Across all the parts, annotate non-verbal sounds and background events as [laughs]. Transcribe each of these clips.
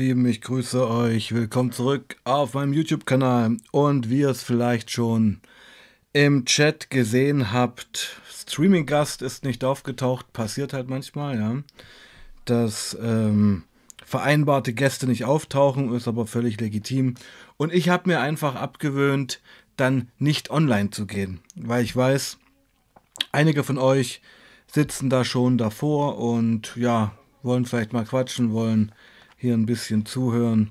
Lieben, ich grüße euch. Willkommen zurück auf meinem YouTube-Kanal. Und wie ihr es vielleicht schon im Chat gesehen habt, Streaming-Gast ist nicht aufgetaucht. Passiert halt manchmal, ja. Dass ähm, vereinbarte Gäste nicht auftauchen, ist aber völlig legitim. Und ich habe mir einfach abgewöhnt, dann nicht online zu gehen. Weil ich weiß, einige von euch sitzen da schon davor und ja, wollen vielleicht mal quatschen, wollen hier ein bisschen zuhören.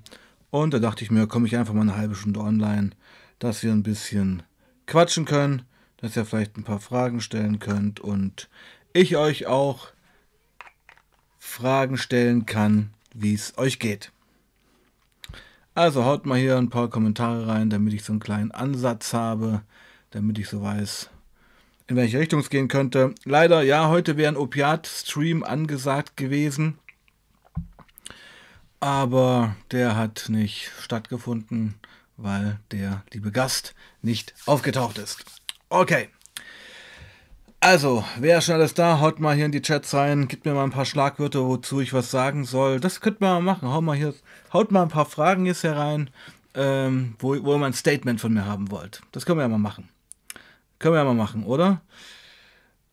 Und da dachte ich mir, komme ich einfach mal eine halbe Stunde online, dass wir ein bisschen quatschen können, dass ihr vielleicht ein paar Fragen stellen könnt und ich euch auch Fragen stellen kann, wie es euch geht. Also haut mal hier ein paar Kommentare rein, damit ich so einen kleinen Ansatz habe, damit ich so weiß, in welche Richtung es gehen könnte. Leider, ja, heute wäre ein Opiat-Stream angesagt gewesen aber der hat nicht stattgefunden, weil der liebe Gast nicht aufgetaucht ist. Okay. Also, wer schon alles da? Haut mal hier in die Chats rein, gibt mir mal ein paar Schlagwörter, wozu ich was sagen soll. Das könnte man mal machen. Haut mal, hier, haut mal ein paar Fragen jetzt herein, ähm, wo, wo ihr mal ein Statement von mir haben wollt. Das können wir ja mal machen. Können wir ja mal machen, oder?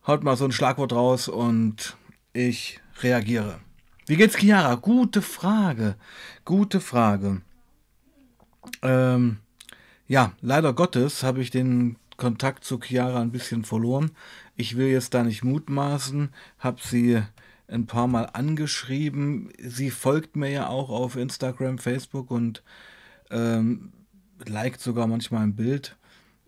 Haut mal so ein Schlagwort raus und ich reagiere. Wie geht's Chiara? Gute Frage. Gute Frage. Ähm, ja, leider Gottes habe ich den Kontakt zu Chiara ein bisschen verloren. Ich will jetzt da nicht mutmaßen, habe sie ein paar Mal angeschrieben. Sie folgt mir ja auch auf Instagram, Facebook und ähm, liked sogar manchmal ein Bild.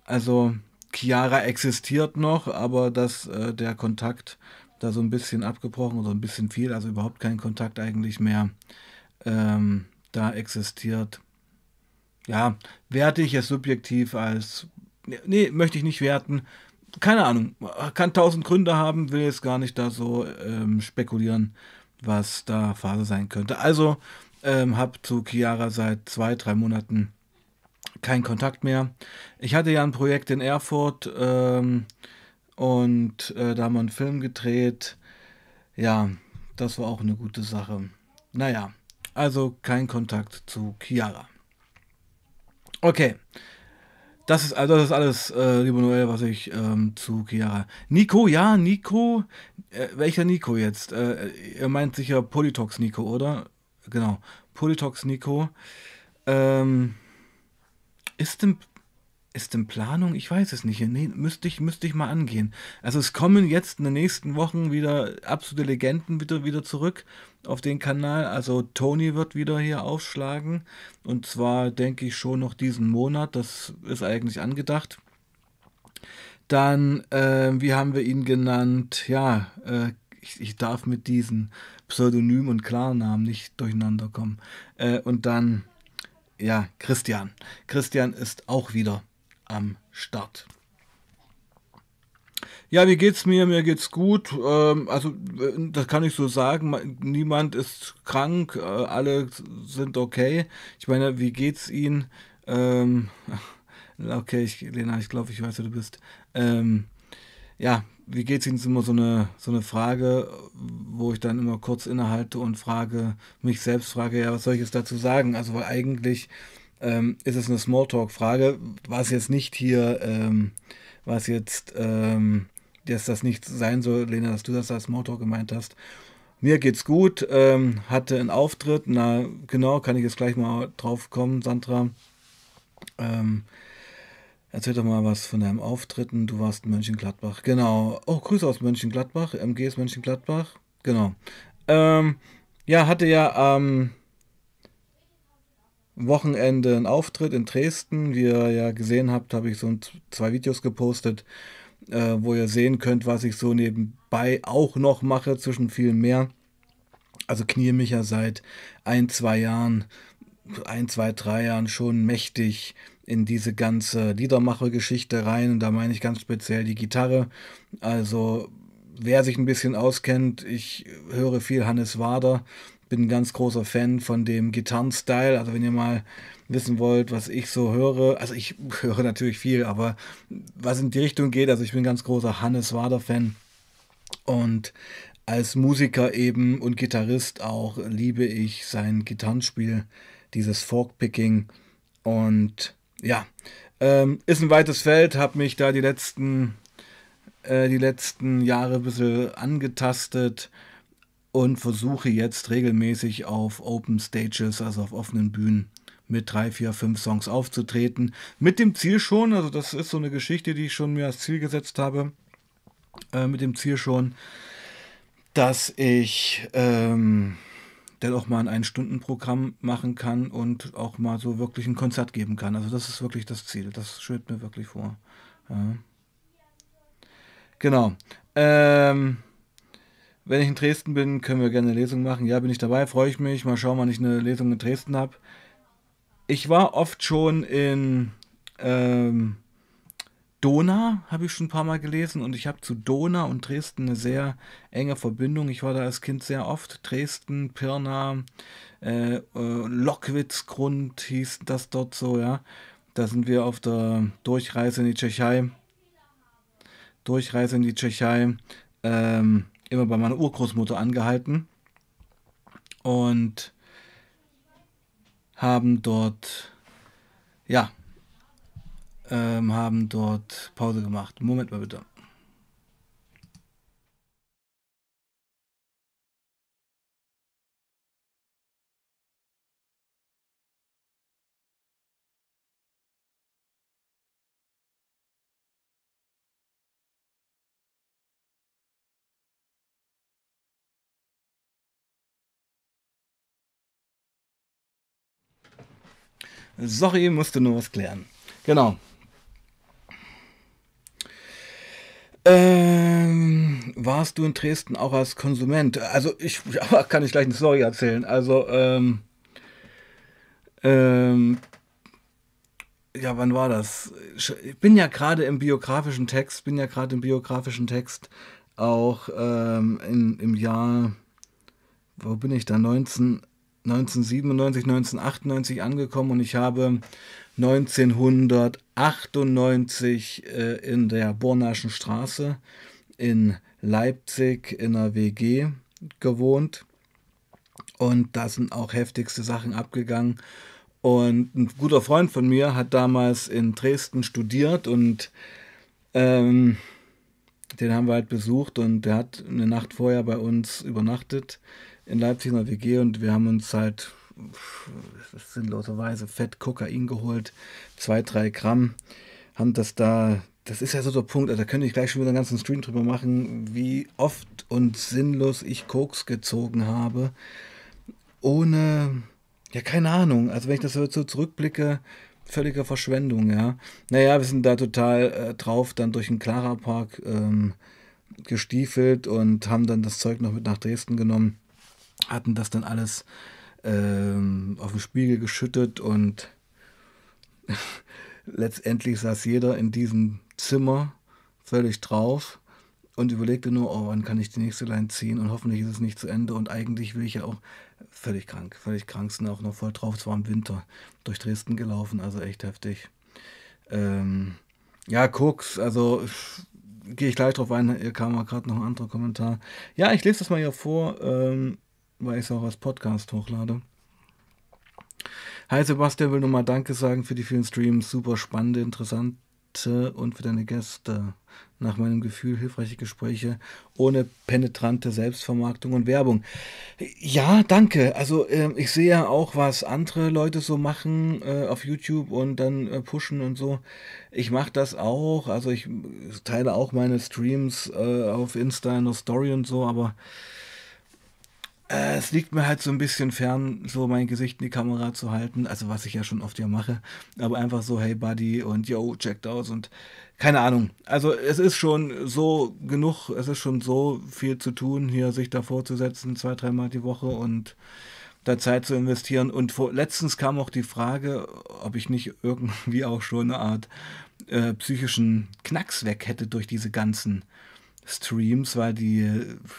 Also Chiara existiert noch, aber dass äh, der Kontakt da so ein bisschen abgebrochen oder ein bisschen viel, also überhaupt kein Kontakt eigentlich mehr ähm, da existiert. Ja, werte ich es subjektiv als, nee, möchte ich nicht werten. Keine Ahnung, kann tausend Gründe haben, will jetzt gar nicht da so ähm, spekulieren, was da Phase sein könnte. Also ähm, habe zu Chiara seit zwei, drei Monaten keinen Kontakt mehr. Ich hatte ja ein Projekt in Erfurt, ähm, und äh, da haben wir einen Film gedreht. Ja, das war auch eine gute Sache. Naja, also kein Kontakt zu Chiara. Okay. Das ist, also das ist alles, äh, lieber Noel, was ich ähm, zu Chiara. Nico, ja, Nico. Äh, welcher Nico jetzt? Äh, ihr meint sicher Politox Nico, oder? Genau. Politox Nico. Ähm, ist denn ist in Planung? Ich weiß es nicht. Nee, müsste ich, müsste ich mal angehen. Also es kommen jetzt in den nächsten Wochen wieder absolute Legenden wieder, wieder zurück auf den Kanal. Also Tony wird wieder hier aufschlagen. Und zwar denke ich schon noch diesen Monat. Das ist eigentlich angedacht. Dann, äh, wie haben wir ihn genannt? Ja, äh, ich, ich, darf mit diesen Pseudonym und Klarnamen nicht durcheinander kommen. Äh, und dann, ja, Christian. Christian ist auch wieder am Start. Ja, wie geht's mir? Mir geht's gut. Ähm, also, äh, das kann ich so sagen. Niemand ist krank. Äh, alle sind okay. Ich meine, wie geht's Ihnen? Ähm, [laughs] okay, ich, Lena, ich glaube, ich weiß, wer du bist. Ähm, ja, wie geht's Ihnen? ist immer so eine, so eine Frage, wo ich dann immer kurz innehalte und frage, mich selbst frage, ja, was soll ich jetzt dazu sagen? Also, weil eigentlich ähm, ist es eine Smalltalk-Frage, was jetzt nicht hier, ähm, was jetzt, ähm, dass das nicht sein soll, Lena, dass du das als Smalltalk gemeint hast. Mir geht's gut, ähm, hatte einen Auftritt, na genau, kann ich jetzt gleich mal drauf kommen, Sandra. Ähm, erzähl doch mal was von deinem Auftritten. Du warst in Mönchengladbach. Genau. Oh, Grüße aus Mönchengladbach. MG ist Mönchengladbach. Genau. Ähm, ja, hatte ja am Wochenende einen Auftritt in Dresden. Wie ihr ja gesehen habt, habe ich so zwei Videos gepostet, äh, wo ihr sehen könnt, was ich so nebenbei auch noch mache, zwischen viel mehr. Also knie mich ja seit ein, zwei Jahren, ein, zwei, drei Jahren schon mächtig in diese ganze Liedermacher-Geschichte rein. Und da meine ich ganz speziell die Gitarre. Also wer sich ein bisschen auskennt, ich höre viel Hannes Wader bin ein ganz großer Fan von dem Gitarrenstyle. Also wenn ihr mal wissen wollt, was ich so höre, also ich [laughs] höre natürlich viel, aber was in die Richtung geht, also ich bin ein ganz großer Hannes Wader-Fan. Und als Musiker eben und Gitarrist auch liebe ich sein Gitarrenspiel, dieses Forkpicking. Und ja, ähm, ist ein weites Feld, habe mich da die letzten, äh, die letzten Jahre ein bisschen angetastet und versuche jetzt regelmäßig auf Open Stages, also auf offenen Bühnen, mit drei, vier, fünf Songs aufzutreten. Mit dem Ziel schon, also das ist so eine Geschichte, die ich schon mir als Ziel gesetzt habe, äh, mit dem Ziel schon, dass ich ähm, dann auch mal ein Ein-Stunden-Programm machen kann und auch mal so wirklich ein Konzert geben kann. Also das ist wirklich das Ziel. Das schwebt mir wirklich vor. Ja. Genau. Ähm, wenn ich in Dresden bin, können wir gerne eine Lesung machen. Ja, bin ich dabei, freue ich mich. Mal schauen, wann ich eine Lesung in Dresden habe. Ich war oft schon in ähm, Dona, habe ich schon ein paar Mal gelesen. Und ich habe zu Dona und Dresden eine sehr enge Verbindung. Ich war da als Kind sehr oft. Dresden, Pirna, äh, äh, Lockwitzgrund hieß das dort so, ja. Da sind wir auf der Durchreise in die Tschechei. Durchreise in die Tschechei. Ähm, immer bei meiner Urgroßmutter angehalten und haben dort, ja, ähm, haben dort Pause gemacht. Moment mal bitte. Sorry, musste nur was klären. Genau. Ähm, warst du in Dresden auch als Konsument? Also ich [laughs] ja, kann ich gleich eine Story erzählen. Also ähm, ähm, ja, wann war das? Ich bin ja gerade im biografischen Text, bin ja gerade im biografischen Text auch ähm, in, im Jahr, wo bin ich da? 19, 1997, 1998 angekommen und ich habe 1998 äh, in der Bornaschen Straße in Leipzig in einer WG gewohnt. Und da sind auch heftigste Sachen abgegangen. Und ein guter Freund von mir hat damals in Dresden studiert und ähm, den haben wir halt besucht und der hat eine Nacht vorher bei uns übernachtet in Leipzig in der WG und wir haben uns halt sinnloserweise Fett Kokain geholt, zwei, drei Gramm, haben das da, das ist ja so der Punkt, also da könnte ich gleich schon wieder einen ganzen Stream drüber machen, wie oft und sinnlos ich Koks gezogen habe, ohne, ja, keine Ahnung, also wenn ich das so zurückblicke, völlige Verschwendung, ja. Naja, wir sind da total äh, drauf, dann durch den Clara Park ähm, gestiefelt und haben dann das Zeug noch mit nach Dresden genommen hatten das dann alles ähm, auf den Spiegel geschüttet und [laughs] letztendlich saß jeder in diesem Zimmer völlig drauf und überlegte nur, oh, wann kann ich die nächste Line ziehen und hoffentlich ist es nicht zu Ende und eigentlich will ich ja auch völlig krank, völlig krank, sind auch noch voll drauf, es war im Winter durch Dresden gelaufen, also echt heftig. Ähm, ja, Koks, also gehe ich gleich drauf ein, hier kam mal gerade noch ein anderer Kommentar. Ja, ich lese das mal hier vor. Ähm, weil ich es auch als Podcast hochlade. Hi Sebastian, will nochmal Danke sagen für die vielen Streams. Super spannende, interessante und für deine Gäste. Nach meinem Gefühl hilfreiche Gespräche ohne penetrante Selbstvermarktung und Werbung. Ja, danke. Also äh, ich sehe ja auch, was andere Leute so machen äh, auf YouTube und dann äh, pushen und so. Ich mache das auch. Also ich teile auch meine Streams äh, auf Insta in der Story und so, aber äh, es liegt mir halt so ein bisschen fern, so mein Gesicht in die Kamera zu halten. Also was ich ja schon oft ja mache. Aber einfach so, hey Buddy und yo, checked aus und keine Ahnung. Also es ist schon so genug, es ist schon so viel zu tun, hier sich davor zu setzen, zwei, dreimal die Woche und da Zeit zu investieren. Und vor, letztens kam auch die Frage, ob ich nicht irgendwie auch schon eine Art äh, psychischen Knacks weg hätte durch diese ganzen Streams, weil die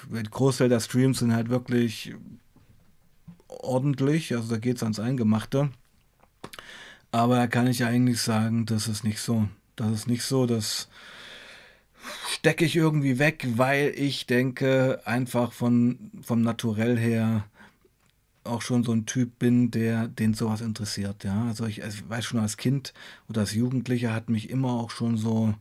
der Großteil der Streams sind halt wirklich ordentlich, also da geht es ans Eingemachte. Aber da kann ich eigentlich sagen, das ist nicht so. Das ist nicht so, dass stecke ich irgendwie weg, weil ich denke, einfach von, vom Naturell her auch schon so ein Typ bin, der den sowas interessiert. Ja, also ich, also ich weiß schon als Kind oder als Jugendlicher hat mich immer auch schon so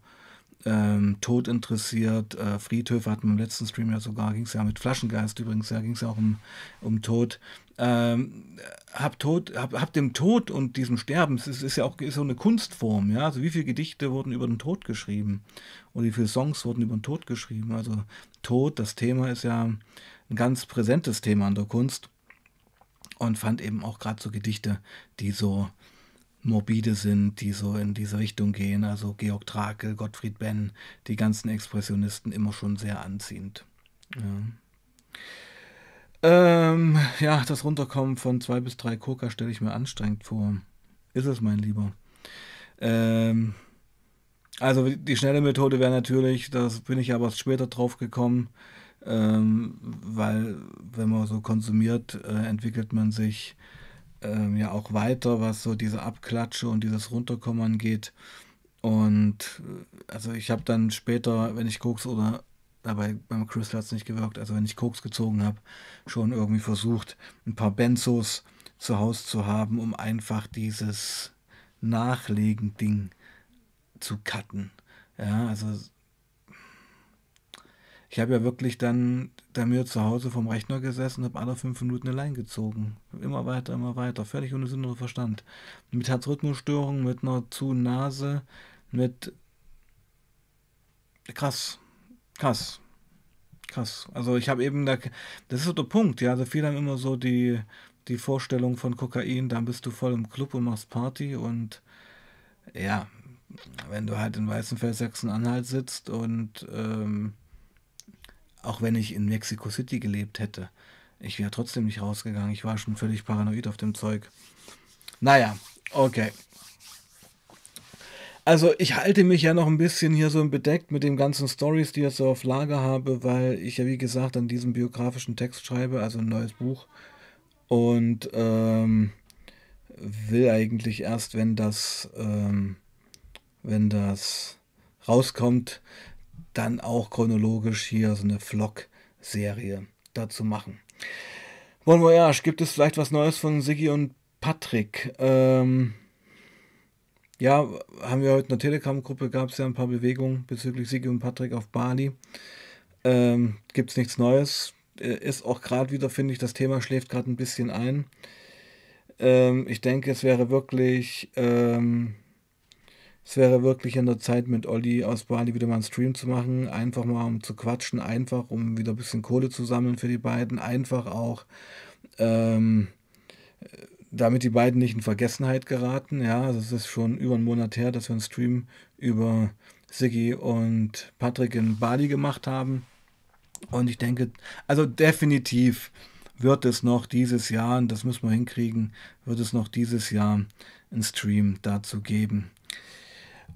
ähm, Tod interessiert. Äh, Friedhöfe hatten wir im letzten Stream ja sogar, ging es ja mit Flaschengeist übrigens, ja, ging es ja auch um, um Tod. Ähm, hab Tod, hab, hab dem Tod und diesem Sterben, es ist, ist ja auch ist so eine Kunstform, ja. Also wie viele Gedichte wurden über den Tod geschrieben? Oder wie viele Songs wurden über den Tod geschrieben? Also Tod, das Thema ist ja ein ganz präsentes Thema in der Kunst. Und fand eben auch gerade so Gedichte, die so morbide sind, die so in diese Richtung gehen. Also Georg Trakel, Gottfried Benn, die ganzen Expressionisten immer schon sehr anziehend. Ja. Ähm, ja, das Runterkommen von zwei bis drei Coca stelle ich mir anstrengend vor. Ist es, mein Lieber. Ähm, also die schnelle Methode wäre natürlich, das bin ich aber später drauf gekommen, ähm, weil wenn man so konsumiert, äh, entwickelt man sich ähm, ja auch weiter, was so diese Abklatsche und dieses Runterkommen angeht. Und äh, also ich habe dann später, wenn ich Koks oder dabei beim Crystal hat es nicht gewirkt, also wenn ich Koks gezogen habe, schon irgendwie versucht, ein paar Benzos zu Hause zu haben, um einfach dieses Nachlegen-Ding zu cutten. Ja, also ich habe ja wirklich dann da mir zu Hause vom Rechner gesessen, habe alle fünf Minuten allein gezogen. Immer weiter, immer weiter. Völlig ohne Sinn und Verstand. Mit Herzrhythmusstörungen, mit einer zu Nase, mit. Krass. Krass. Krass. Also ich habe eben da. Das ist so der Punkt, ja. Also viele haben immer so die, die Vorstellung von Kokain, dann bist du voll im Club und machst Party und ja, wenn du halt in Weißenfeld Sachsen-Anhalt sitzt und ähm, auch wenn ich in Mexico City gelebt hätte. Ich wäre trotzdem nicht rausgegangen. Ich war schon völlig paranoid auf dem Zeug. Naja, okay. Also ich halte mich ja noch ein bisschen hier so bedeckt mit den ganzen Stories, die ich so auf Lager habe, weil ich ja wie gesagt an diesem biografischen Text schreibe, also ein neues Buch. Und ähm, will eigentlich erst, wenn das, ähm, wenn das rauskommt, dann auch chronologisch hier so eine Vlog-Serie dazu machen. Bon Voyage, gibt es vielleicht was Neues von Siggi und Patrick? Ähm, ja, haben wir heute in der Telegram-Gruppe, gab es ja ein paar Bewegungen bezüglich Siggi und Patrick auf Bali. Ähm, gibt es nichts Neues. Äh, ist auch gerade wieder, finde ich, das Thema schläft gerade ein bisschen ein. Ähm, ich denke, es wäre wirklich ähm, es wäre wirklich an der Zeit, mit Olli aus Bali wieder mal einen Stream zu machen. Einfach mal um zu quatschen, einfach um wieder ein bisschen Kohle zu sammeln für die beiden. Einfach auch, ähm, damit die beiden nicht in Vergessenheit geraten. Ja, also es ist schon über einen Monat her, dass wir einen Stream über Siggi und Patrick in Bali gemacht haben. Und ich denke, also definitiv wird es noch dieses Jahr, und das müssen wir hinkriegen, wird es noch dieses Jahr einen Stream dazu geben.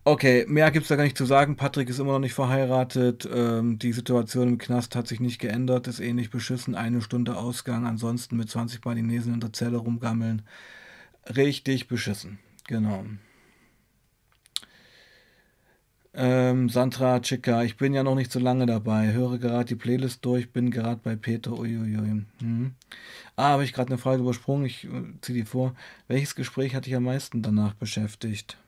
Okay, mehr gibt es da gar nicht zu sagen. Patrick ist immer noch nicht verheiratet. Ähm, die Situation im Knast hat sich nicht geändert, ist ähnlich beschissen. Eine Stunde Ausgang, ansonsten mit 20 Balinesen in der Zelle rumgammeln. Richtig beschissen, genau. Ähm, Sandra Chica, ich bin ja noch nicht so lange dabei. Höre gerade die Playlist durch, bin gerade bei Peter. Uiuiui. Mhm. Ah, habe ich gerade eine Frage übersprungen. Ich äh, ziehe die vor. Welches Gespräch hat dich am meisten danach beschäftigt?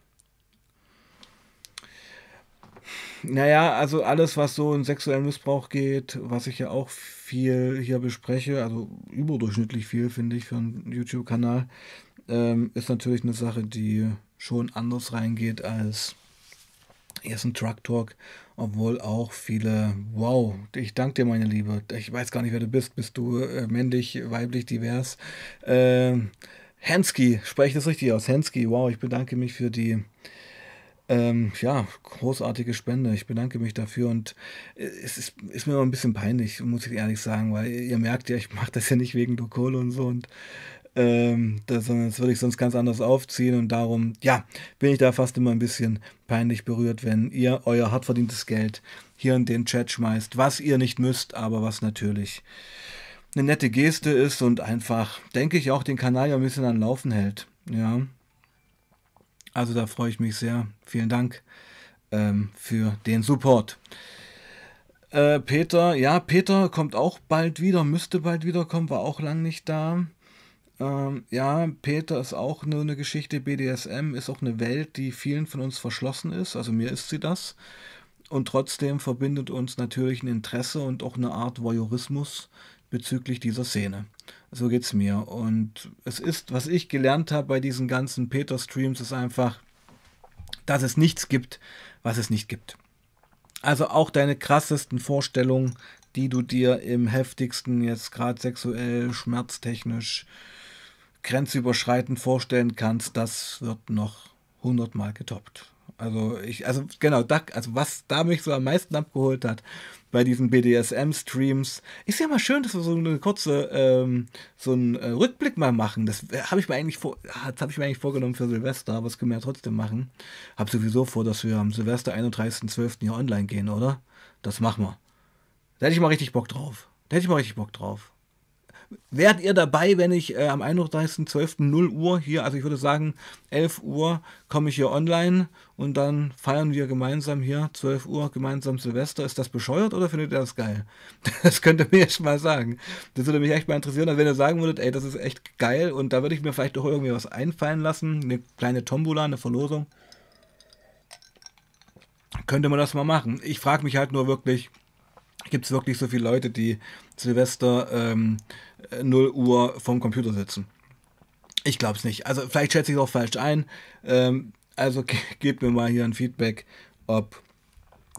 Naja, also alles, was so in sexuellen Missbrauch geht, was ich ja auch viel hier bespreche, also überdurchschnittlich viel, finde ich, für einen YouTube-Kanal, ähm, ist natürlich eine Sache, die schon anders reingeht als erst ein Truck Talk, obwohl auch viele, wow, ich danke dir, meine Liebe, ich weiß gar nicht, wer du bist, bist du äh, männlich, weiblich, divers? Ähm, Hensky, spreche ich das richtig aus? Hensky, wow, ich bedanke mich für die ähm, ja, großartige Spende. Ich bedanke mich dafür und äh, es ist, ist, mir immer ein bisschen peinlich, muss ich ehrlich sagen, weil ihr merkt ja, ich mache das ja nicht wegen Kohle und so und ähm, das, das würde ich sonst ganz anders aufziehen und darum, ja, bin ich da fast immer ein bisschen peinlich berührt, wenn ihr euer hart verdientes Geld hier in den Chat schmeißt, was ihr nicht müsst, aber was natürlich eine nette Geste ist und einfach, denke ich, auch den Kanal ja ein bisschen an Laufen hält. Ja, also da freue ich mich sehr. Vielen Dank. ähm, für den Support. Äh, Peter, ja, Peter kommt auch bald wieder, müsste bald wiederkommen, war auch lang nicht da. Ähm, ja, Peter ist auch nur eine Geschichte. BDSM ist auch eine Welt, die vielen von uns verschlossen ist. Also mir ist sie das. Und trotzdem verbindet uns natürlich ein Interesse und auch eine Art Voyeurismus bezüglich dieser Szene. So geht es mir. Und es ist, was ich gelernt habe bei diesen ganzen Peter-Streams, ist einfach, dass es nichts gibt, was es nicht gibt. Also auch deine krassesten Vorstellungen, die du dir im heftigsten, jetzt gerade sexuell, schmerztechnisch, grenzüberschreitend vorstellen kannst, das wird noch hundertmal getoppt. Also ich, also genau, da, also was da mich so am meisten abgeholt hat bei diesen BDSM-Streams, ist ja mal schön, dass wir so eine kurze, ähm, so einen äh, Rückblick mal machen. Das habe ich mir eigentlich vor, das habe ich mir eigentlich vorgenommen für Silvester, aber das können wir ja trotzdem machen. Hab sowieso vor, dass wir am Silvester 31.12. hier online gehen, oder? Das machen wir. Da hätte ich mal richtig Bock drauf. Da hätte ich mal richtig Bock drauf. Wärt ihr dabei, wenn ich äh, am 31.12. 0 Uhr hier, also ich würde sagen 11 Uhr, komme ich hier online und dann feiern wir gemeinsam hier 12 Uhr gemeinsam Silvester. Ist das bescheuert oder findet ihr das geil? [laughs] Das könnt ihr mir jetzt mal sagen. Das würde mich echt mal interessieren, also wenn ihr sagen würdet, ey, das ist echt geil und da würde ich mir vielleicht auch irgendwie was einfallen lassen, eine kleine Tombola, eine Verlosung. Könnte man das mal machen. Ich frage mich halt nur wirklich, gibt es wirklich so viele Leute, die Silvester ähm, 0 Uhr vom Computer sitzen? Ich glaube es nicht. Also vielleicht schätze ich es auch falsch ein. Ähm, also [laughs] gebt mir mal hier ein Feedback, ob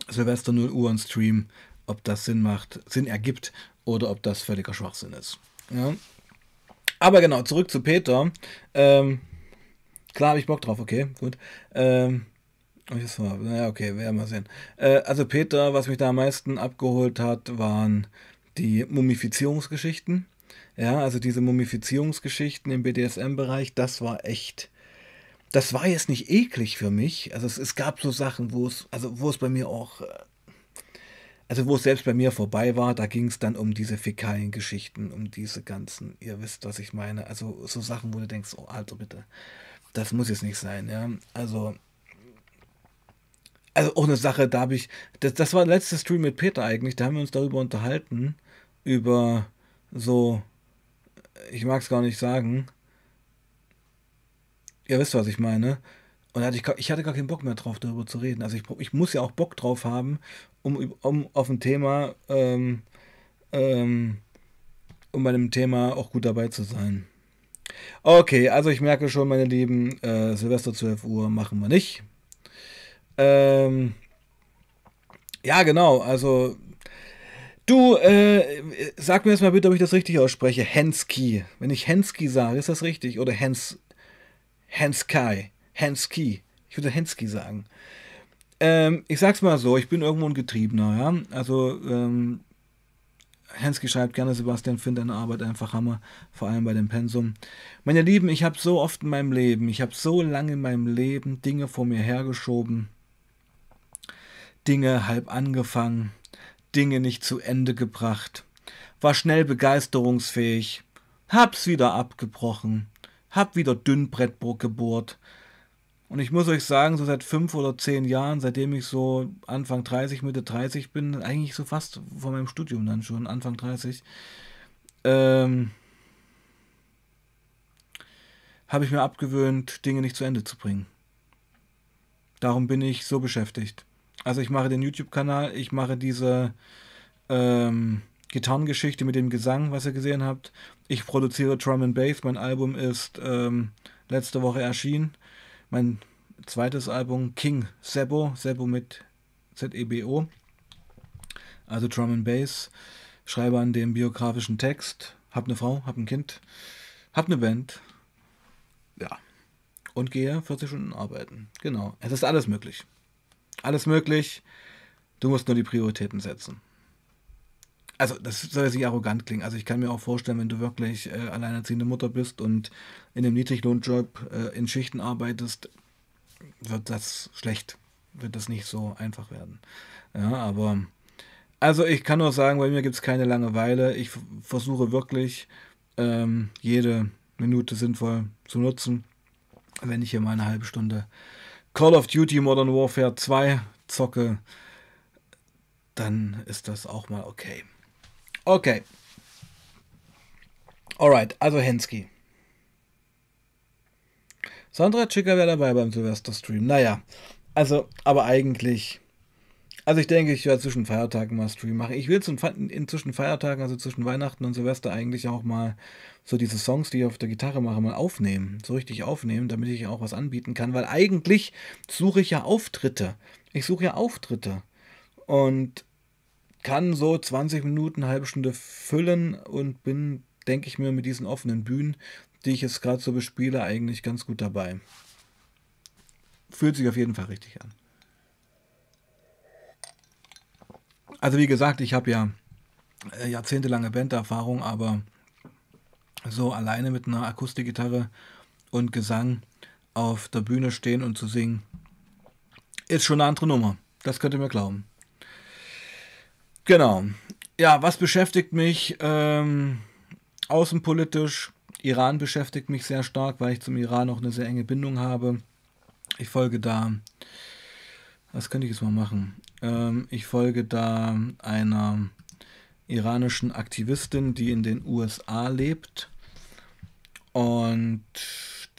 Silvester 0 Uhr ein Stream, ob das Sinn macht, Sinn ergibt oder ob das völliger Schwachsinn ist. Ja. Aber genau, zurück zu Peter. Ähm, klar habe ich Bock drauf, okay, gut. Ähm, naja, okay, werden wir sehen. Äh, also Peter, was mich da am meisten abgeholt hat, waren die Mumifizierungsgeschichten. Ja, also diese Mumifizierungsgeschichten im BDSM-Bereich, das war echt. Das war jetzt nicht eklig für mich. Also es, es gab so Sachen, wo es, also wo es bei mir auch, äh, also wo es selbst bei mir vorbei war, da ging es dann um diese Fäkalien-Geschichten, um diese ganzen, ihr wisst, was ich meine. Also so Sachen, wo du denkst, oh Alter, bitte, das muss jetzt nicht sein, ja. Also also auch eine Sache, da habe ich, das, das war der letzte Stream mit Peter eigentlich, da haben wir uns darüber unterhalten, über so, ich mag es gar nicht sagen, ihr wisst, was ich meine. Und hatte ich, ich hatte gar keinen Bock mehr drauf, darüber zu reden. Also ich, ich muss ja auch Bock drauf haben, um, um auf ein Thema, ähm, ähm, um bei dem Thema auch gut dabei zu sein. Okay, also ich merke schon, meine Lieben, äh, Silvester 12 Uhr machen wir nicht. Ähm, ja, genau. Also, du, äh, sag mir jetzt mal bitte, ob ich das richtig ausspreche. Hensky. Wenn ich Hensky sage, ist das richtig? Oder Hens, Hensky. Hensky. Ich würde Hensky sagen. Ähm, ich sag's mal so, ich bin irgendwo ein Getriebener, ja. Also, ähm, Hensky schreibt gerne, Sebastian findet deine Arbeit einfach Hammer, vor allem bei dem Pensum. Meine Lieben, ich habe so oft in meinem Leben, ich habe so lange in meinem Leben Dinge vor mir hergeschoben, Dinge halb angefangen, Dinge nicht zu Ende gebracht, war schnell begeisterungsfähig, hab's wieder abgebrochen, hab wieder Dünnbrettburg gebohrt. Und ich muss euch sagen, so seit fünf oder zehn Jahren, seitdem ich so Anfang 30, Mitte 30 bin, eigentlich so fast vor meinem Studium dann schon, Anfang 30, ähm, habe ich mir abgewöhnt, Dinge nicht zu Ende zu bringen. Darum bin ich so beschäftigt. Also ich mache den YouTube-Kanal, ich mache diese ähm, Gitarrengeschichte mit dem Gesang, was ihr gesehen habt. Ich produziere Drum and Bass. Mein Album ist ähm, letzte Woche erschienen. Mein zweites Album King Sebo, Sebo mit Z-E-B-O. Also Drum and Bass. Schreibe an dem biografischen Text. Hab eine Frau, hab ein Kind, hab eine Band. Ja. Und gehe 40 Stunden arbeiten. Genau. Es ist alles möglich. Alles möglich. Du musst nur die Prioritäten setzen. Also, das soll jetzt nicht arrogant klingen. Also, ich kann mir auch vorstellen, wenn du wirklich äh, alleinerziehende Mutter bist und in einem Niedriglohnjob äh, in Schichten arbeitest, wird das schlecht. Wird das nicht so einfach werden. Ja, aber. Also, ich kann nur sagen, bei mir gibt es keine Langeweile. Ich versuche wirklich, ähm, jede Minute sinnvoll zu nutzen. Wenn ich hier mal eine halbe Stunde Call of Duty Modern Warfare 2 zocke, dann ist das auch mal okay. Okay. Alright, also Hensky. Sandra Chicker wäre dabei beim Silvester-Stream. Naja, also, aber eigentlich. Also ich denke, ich werde zwischen Feiertagen mal Stream machen. Ich will in zwischen Feiertagen, also zwischen Weihnachten und Silvester eigentlich auch mal so diese Songs, die ich auf der Gitarre mache, mal aufnehmen. So richtig aufnehmen, damit ich auch was anbieten kann. Weil eigentlich suche ich ja Auftritte. Ich suche ja Auftritte. Und kann so 20 Minuten, eine halbe Stunde füllen und bin, denke ich mir, mit diesen offenen Bühnen, die ich jetzt gerade so bespiele, eigentlich ganz gut dabei. Fühlt sich auf jeden Fall richtig an. Also wie gesagt, ich habe ja äh, jahrzehntelange Banderfahrung, aber so alleine mit einer Akustikgitarre und Gesang auf der Bühne stehen und zu singen, ist schon eine andere Nummer. Das könnt ihr mir glauben. Genau. Ja, was beschäftigt mich ähm, außenpolitisch? Iran beschäftigt mich sehr stark, weil ich zum Iran auch eine sehr enge Bindung habe. Ich folge da, was könnte ich jetzt mal machen? Ähm, ich folge da einer iranischen Aktivistin, die in den USA lebt und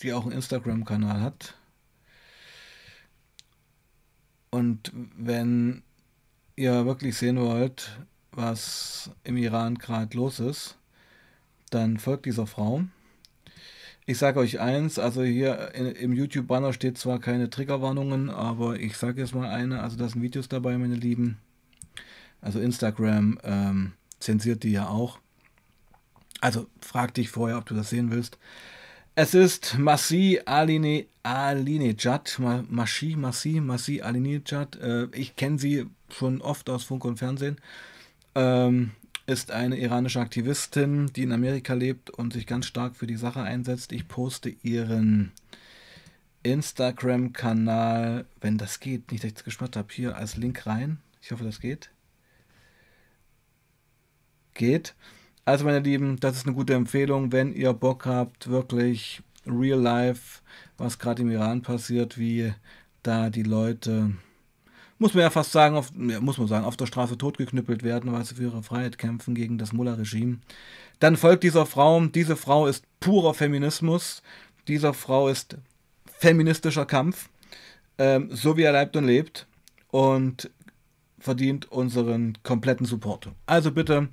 die auch einen Instagram-Kanal hat. Und wenn ihr wirklich sehen wollt, was im Iran gerade los ist, dann folgt dieser Frau. Ich sage euch eins, also hier im YouTube-Banner steht zwar keine Triggerwarnungen, aber ich sage jetzt mal eine, also da sind Videos dabei, meine Lieben. Also Instagram ähm, zensiert die ja auch. Also frag dich vorher, ob du das sehen willst. Es ist Masih Aline, Alinejad, Masih, Masih Alinejad. Äh, ich kenne sie schon oft aus Funk und Fernsehen. Ähm, ist eine iranische Aktivistin, die in Amerika lebt und sich ganz stark für die Sache einsetzt. Ich poste ihren Instagram-Kanal, wenn das geht, nicht, dass ich es gespart habe, hier als Link rein. Ich hoffe, das geht. Geht. Also, meine Lieben, das ist eine gute Empfehlung, wenn ihr Bock habt, wirklich real life, was gerade im Iran passiert, wie da die Leute muss man ja fast sagen, auf, muss man sagen, auf der Straße totgeknüppelt werden, weil sie für ihre Freiheit kämpfen gegen das Mullah-Regime. Dann folgt dieser Frau, diese Frau ist purer Feminismus, dieser Frau ist feministischer Kampf, ähm, so wie er leibt und lebt und verdient unseren kompletten Support. Also bitte,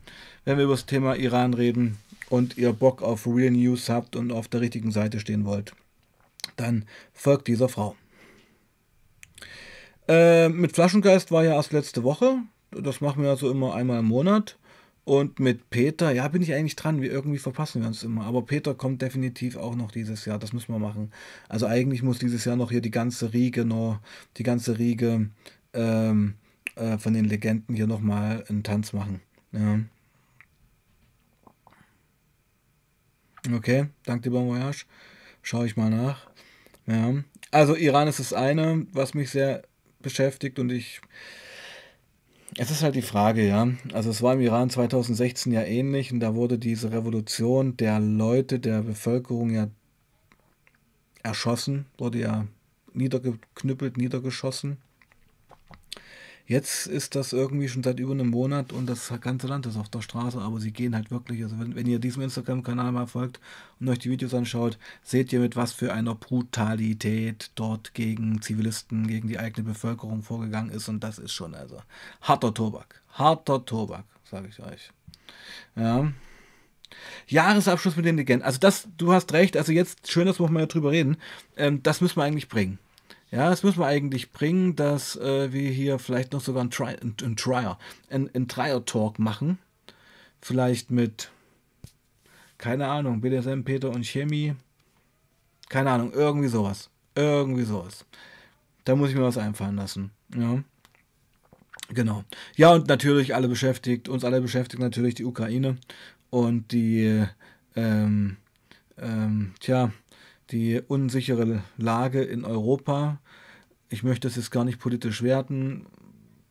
wenn wir über das Thema Iran reden und ihr Bock auf Real News habt und auf der richtigen Seite stehen wollt, dann folgt dieser Frau. Äh, mit Flaschengeist war ja erst letzte Woche. Das machen wir also immer einmal im Monat. Und mit Peter, ja, bin ich eigentlich dran. Wir irgendwie verpassen wir uns immer. Aber Peter kommt definitiv auch noch dieses Jahr. Das müssen wir machen. Also eigentlich muss dieses Jahr noch hier die ganze Riege, noch die ganze Riege ähm, äh, von den Legenden hier nochmal einen Tanz machen. Ja. Okay, danke dir, Bon Voyage. Schaue ich mal nach. Ja. Also Iran ist das eine, was mich sehr beschäftigt und ich. Es ist halt die Frage, ja. Also es war im Iran 2016 ja ähnlich und da wurde diese Revolution der Leute, der Bevölkerung ja erschossen, wurde ja niedergeknüppelt, niedergeschossen. Jetzt ist das irgendwie schon seit über einem Monat und das ganze Land ist auf der Straße, aber sie gehen halt wirklich, also wenn, wenn ihr diesem Instagram-Kanal mal folgt und euch die Videos anschaut, seht ihr mit was für einer Brutalität dort gegen Zivilisten, gegen die eigene Bevölkerung vorgegangen ist und das ist schon also harter Tobak. Harter Tobak, sage ich euch. Ja. Jahresabschluss mit den Legenden. Also das, du hast recht, also jetzt schön, dass wir mal drüber reden. Ähm, das müssen wir eigentlich bringen. Ja, das müssen wir eigentlich bringen, dass äh, wir hier vielleicht noch sogar ein, Tri ein, ein Trier, ein, ein Trier-Talk machen. Vielleicht mit, keine Ahnung, BDSM, Peter und Chemie. Keine Ahnung, irgendwie sowas. Irgendwie sowas. Da muss ich mir was einfallen lassen. Ja. Genau. Ja, und natürlich alle beschäftigt, uns alle beschäftigt natürlich die Ukraine und die, ähm, ähm, tja, die unsichere Lage in Europa. Ich möchte es jetzt gar nicht politisch werten,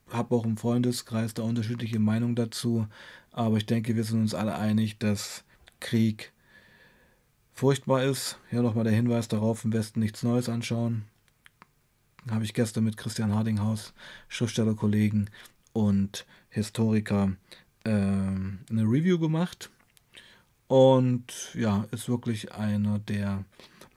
habe auch im Freundeskreis da unterschiedliche Meinungen dazu, aber ich denke, wir sind uns alle einig, dass Krieg furchtbar ist. Hier nochmal der Hinweis darauf, im Westen nichts Neues anschauen. habe ich gestern mit Christian Hardinghaus, Schriftstellerkollegen und Historiker, äh, eine Review gemacht. Und ja, ist wirklich einer der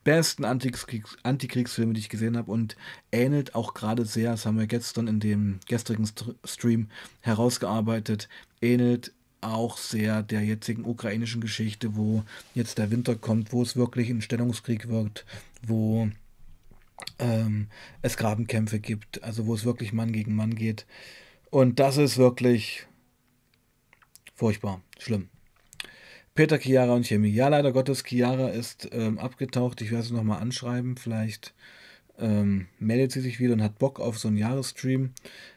besten Antikriegs Antikriegsfilme, die ich gesehen habe und ähnelt auch gerade sehr, das haben wir gestern in dem gestrigen Stream herausgearbeitet, ähnelt auch sehr der jetzigen ukrainischen Geschichte, wo jetzt der Winter kommt, wo es wirklich ein Stellungskrieg wird, wo ähm, es Grabenkämpfe gibt, also wo es wirklich Mann gegen Mann geht. Und das ist wirklich furchtbar, schlimm. Peter, Chiara und Chemie. Ja, leider Gottes, Chiara ist ähm, abgetaucht. Ich werde sie nochmal anschreiben. Vielleicht ähm, meldet sie sich wieder und hat Bock auf so einen Jahresstream.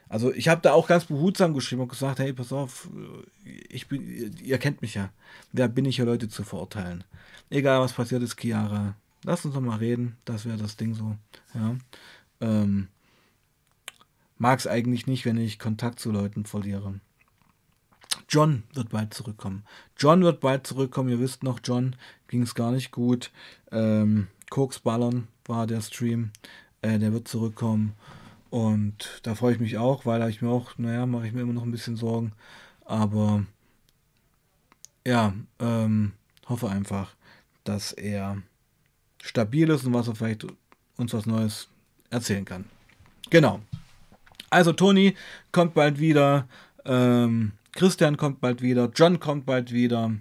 Also ich habe da auch ganz behutsam geschrieben und gesagt, hey, pass auf, ich bin, ihr kennt mich ja. Wer bin ich ja, Leute zu verurteilen? Egal, was passiert ist, Chiara, lass uns noch mal reden. Das wäre das Ding so. Ja. Ähm, Mag es eigentlich nicht, wenn ich Kontakt zu Leuten verliere. John wird bald zurückkommen. John wird bald zurückkommen. Ihr wisst noch, John ging es gar nicht gut. Ähm, Koks Ballern war der Stream. Äh, der wird zurückkommen. Und da freue ich mich auch, weil ich mir auch, naja, mache ich mir immer noch ein bisschen Sorgen. Aber ja, ähm, hoffe einfach, dass er stabil ist und was er vielleicht uns was Neues erzählen kann. Genau. Also Toni kommt bald wieder. Ähm, Christian kommt bald wieder, John kommt bald wieder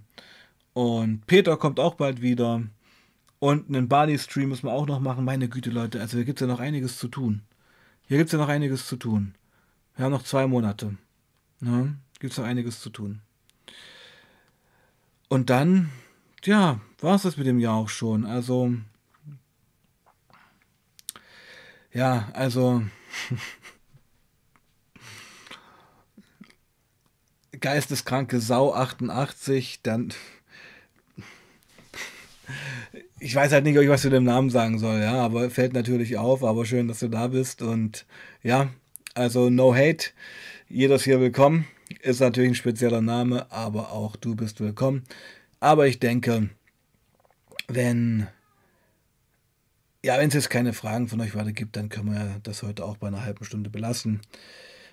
und Peter kommt auch bald wieder. Und einen Bali-Stream müssen wir auch noch machen. Meine Güte, Leute, also hier gibt es ja noch einiges zu tun. Hier gibt es ja noch einiges zu tun. Wir haben noch zwei Monate. Ja, gibt es noch einiges zu tun. Und dann, ja, war es das mit dem Jahr auch schon. Also, ja, also, [laughs] geisteskranke Sau 88, dann. Ich weiß halt nicht, ob ich was zu dem Namen sagen soll, ja, aber fällt natürlich auf, aber schön, dass du da bist und ja, also no hate, jeder ist hier willkommen, ist natürlich ein spezieller Name, aber auch du bist willkommen. Aber ich denke, wenn ja, wenn es jetzt keine Fragen von euch weiter gibt, dann können wir das heute auch bei einer halben Stunde belassen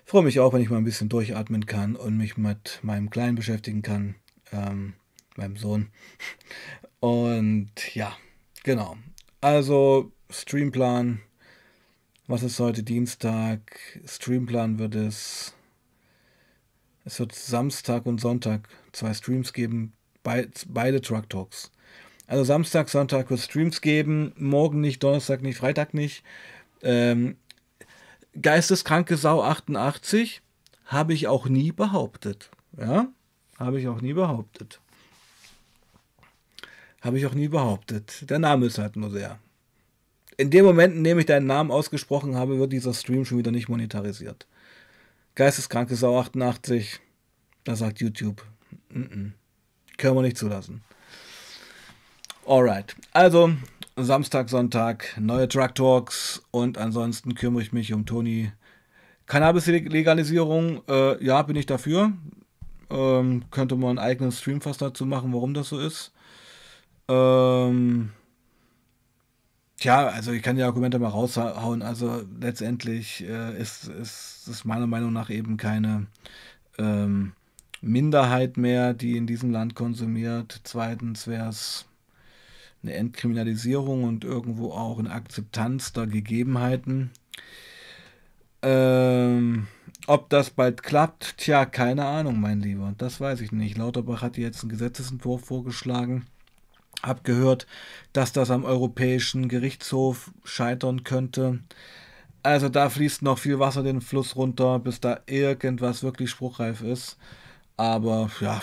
freue mich auch, wenn ich mal ein bisschen durchatmen kann und mich mit meinem Kleinen beschäftigen kann, ähm, meinem Sohn. Und ja, genau. Also Streamplan. Was ist heute Dienstag? Streamplan wird es. Es wird Samstag und Sonntag zwei Streams geben. beide Truck Talks. Also Samstag, Sonntag wird Streams geben. Morgen nicht, Donnerstag nicht, Freitag nicht. Ähm, geisteskranke Sau 88 habe ich auch nie behauptet. Ja, habe ich auch nie behauptet. Habe ich auch nie behauptet. Der Name ist halt nur sehr. In dem Moment, in dem ich deinen Namen ausgesprochen habe, wird dieser Stream schon wieder nicht monetarisiert. Geisteskranke Sau 88, da sagt YouTube, n -n, können wir nicht zulassen. Alright, also Samstag, Sonntag neue Truck Talks und ansonsten kümmere ich mich um Toni. Cannabis-Legalisierung, äh, ja, bin ich dafür. Ähm, könnte man einen eigenen Stream fast dazu machen, warum das so ist. Ähm, tja, also ich kann die Argumente mal raushauen. Also letztendlich äh, ist, ist meiner Meinung nach eben keine ähm, Minderheit mehr, die in diesem Land konsumiert. Zweitens wäre es eine Entkriminalisierung und irgendwo auch eine Akzeptanz der Gegebenheiten. Ähm, ob das bald klappt, tja, keine Ahnung, mein Lieber. Das weiß ich nicht. Lauterbach hat jetzt einen Gesetzesentwurf vorgeschlagen. Hab gehört, dass das am Europäischen Gerichtshof scheitern könnte. Also da fließt noch viel Wasser den Fluss runter, bis da irgendwas wirklich spruchreif ist. Aber ja,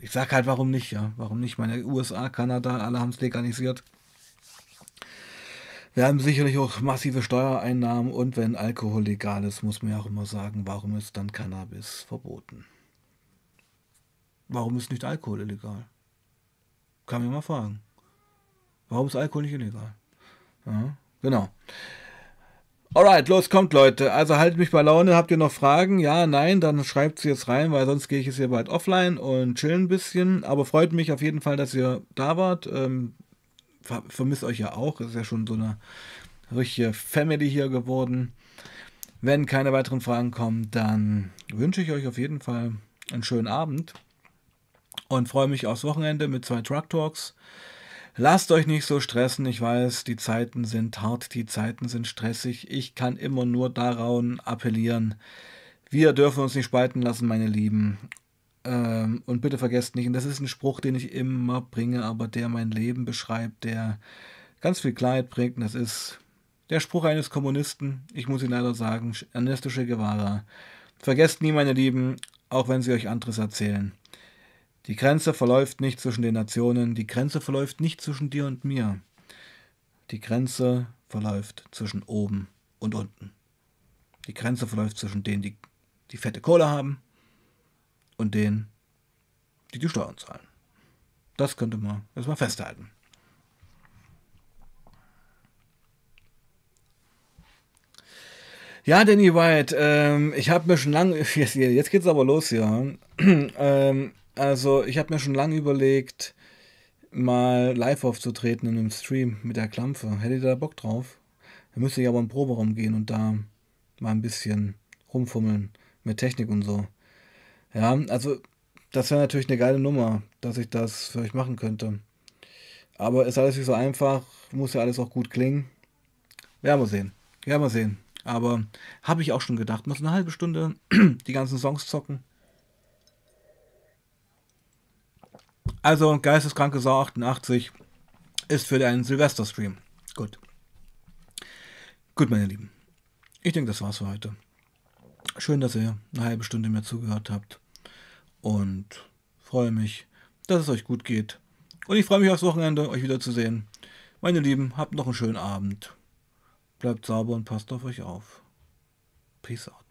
ich sag halt, warum nicht, ja. Warum nicht? Meine USA, Kanada, alle haben es legalisiert. Wir haben sicherlich auch massive Steuereinnahmen und wenn Alkohol legal ist, muss man ja auch immer sagen, warum ist dann Cannabis verboten? Warum ist nicht Alkohol illegal? Kann man mal fragen. Warum ist Alkohol nicht illegal? Ja, genau. Alright, los kommt Leute. Also haltet mich bei Laune. Habt ihr noch Fragen? Ja, nein, dann schreibt sie jetzt rein, weil sonst gehe ich jetzt hier bald offline und chill ein bisschen. Aber freut mich auf jeden Fall, dass ihr da wart. Ähm, ver vermisst euch ja auch. Ist ja schon so eine richtige Family hier geworden. Wenn keine weiteren Fragen kommen, dann wünsche ich euch auf jeden Fall einen schönen Abend und freue mich aufs Wochenende mit zwei Truck Talks. Lasst euch nicht so stressen. Ich weiß, die Zeiten sind hart, die Zeiten sind stressig. Ich kann immer nur daran appellieren. Wir dürfen uns nicht spalten lassen, meine Lieben. Ähm, und bitte vergesst nicht, und das ist ein Spruch, den ich immer bringe, aber der mein Leben beschreibt, der ganz viel Klarheit bringt. Und das ist der Spruch eines Kommunisten. Ich muss ihn leider sagen, Ernesto Che Guevara. Vergesst nie, meine Lieben, auch wenn sie euch anderes erzählen. Die Grenze verläuft nicht zwischen den Nationen, die Grenze verläuft nicht zwischen dir und mir. Die Grenze verläuft zwischen oben und unten. Die Grenze verläuft zwischen denen, die die fette Kohle haben und denen, die die Steuern zahlen. Das könnte man erstmal festhalten. Ja, Danny White, ähm, ich habe mir schon lange, jetzt, [laughs] jetzt geht's aber los hier. [clears throat] ähm, also, ich habe mir schon lange überlegt, mal live aufzutreten in einem Stream mit der Klampfe. Hätte ihr da Bock drauf? Da müsste ich aber in den Proberaum gehen und da mal ein bisschen rumfummeln mit Technik und so. Ja, also das wäre natürlich eine geile Nummer, dass ich das für euch machen könnte. Aber ist alles nicht so einfach, muss ja alles auch gut klingen. Werden wir sehen. Werden wir sehen. Aber habe ich auch schon gedacht, muss eine halbe Stunde [clears throat] die ganzen Songs zocken. Also, Geisteskranke Sau 88 ist für deinen Silvester-Stream. Gut. Gut, meine Lieben. Ich denke, das war's für heute. Schön, dass ihr eine halbe Stunde mir zugehört habt. Und freue mich, dass es euch gut geht. Und ich freue mich aufs Wochenende, euch wiederzusehen. Meine Lieben, habt noch einen schönen Abend. Bleibt sauber und passt auf euch auf. Peace out.